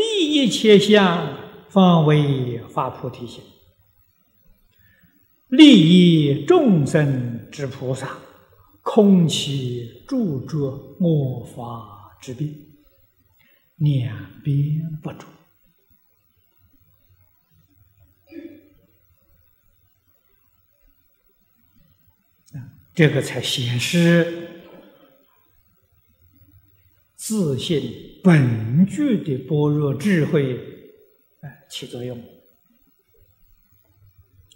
利一切相，方为发菩提心；利益众生之菩萨，空其著着我法之病，两边不足。这个才显示自信本具的般若智慧，哎，起作用。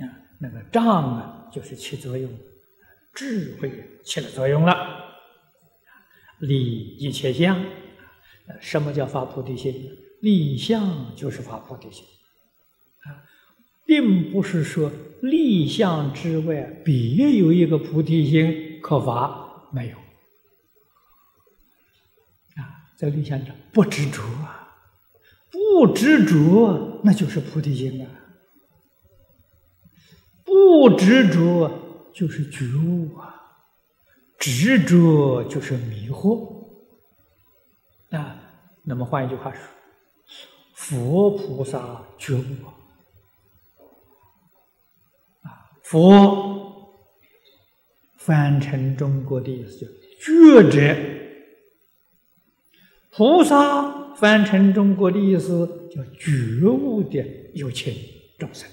啊，那个障啊，就是起作用，智慧起了作用了。立一切相，什么叫发菩提心？立相就是发菩提心。啊并不是说立相之外别有一个菩提心可发，没有，在立相者不执着啊，不执着那就是菩提心啊，不执着就是觉悟啊，执着就是迷惑啊。那么换一句话说，佛菩萨觉悟啊。佛翻成中国的意思叫觉者，菩萨翻成中国的意思叫觉悟的有情众生。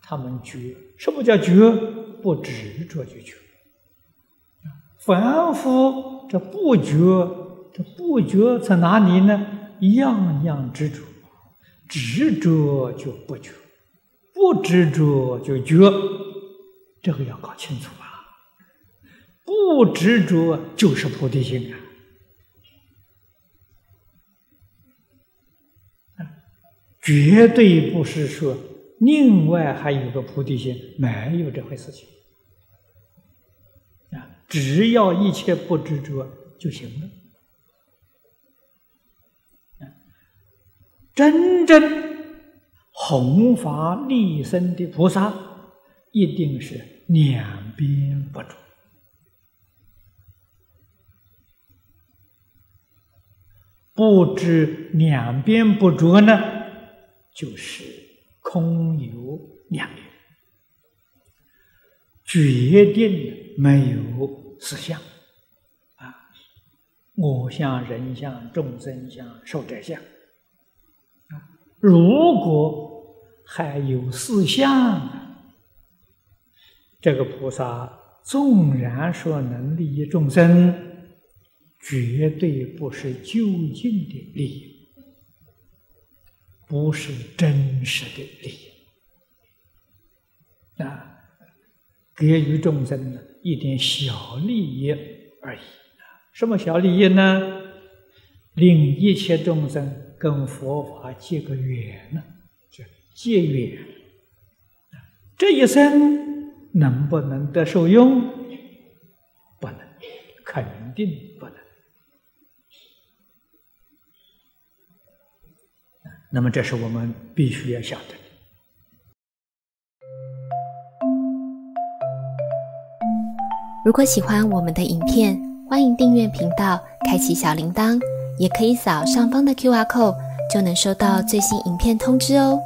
他们觉，什么叫觉？不执着就觉。凡夫这不觉，这不觉在哪里呢？样样执着，执着就不觉。不执着就觉，这个要搞清楚啊！不执着就是菩提心啊！绝对不是说另外还有个菩提心，没有这回事情啊！只要一切不执着就行了。真正。弘法利生的菩萨，一定是两边不着。不知两边不着呢，就是空有两边，决定没有实相啊！我相、人相、众生相、寿者相啊！如果还有四相，这个菩萨纵然说能利益众生，绝对不是究竟的利益，不是真实的利益啊，给予众生的一点小利益而已。什么小利益呢？令一切众生跟佛法结个缘呢？结缘，这一生能不能得受用？不能，肯定不能。那么，这是我们必须要想的。如果喜欢我们的影片，欢迎订阅频道，开启小铃铛，也可以扫上方的 Q R code，就能收到最新影片通知哦。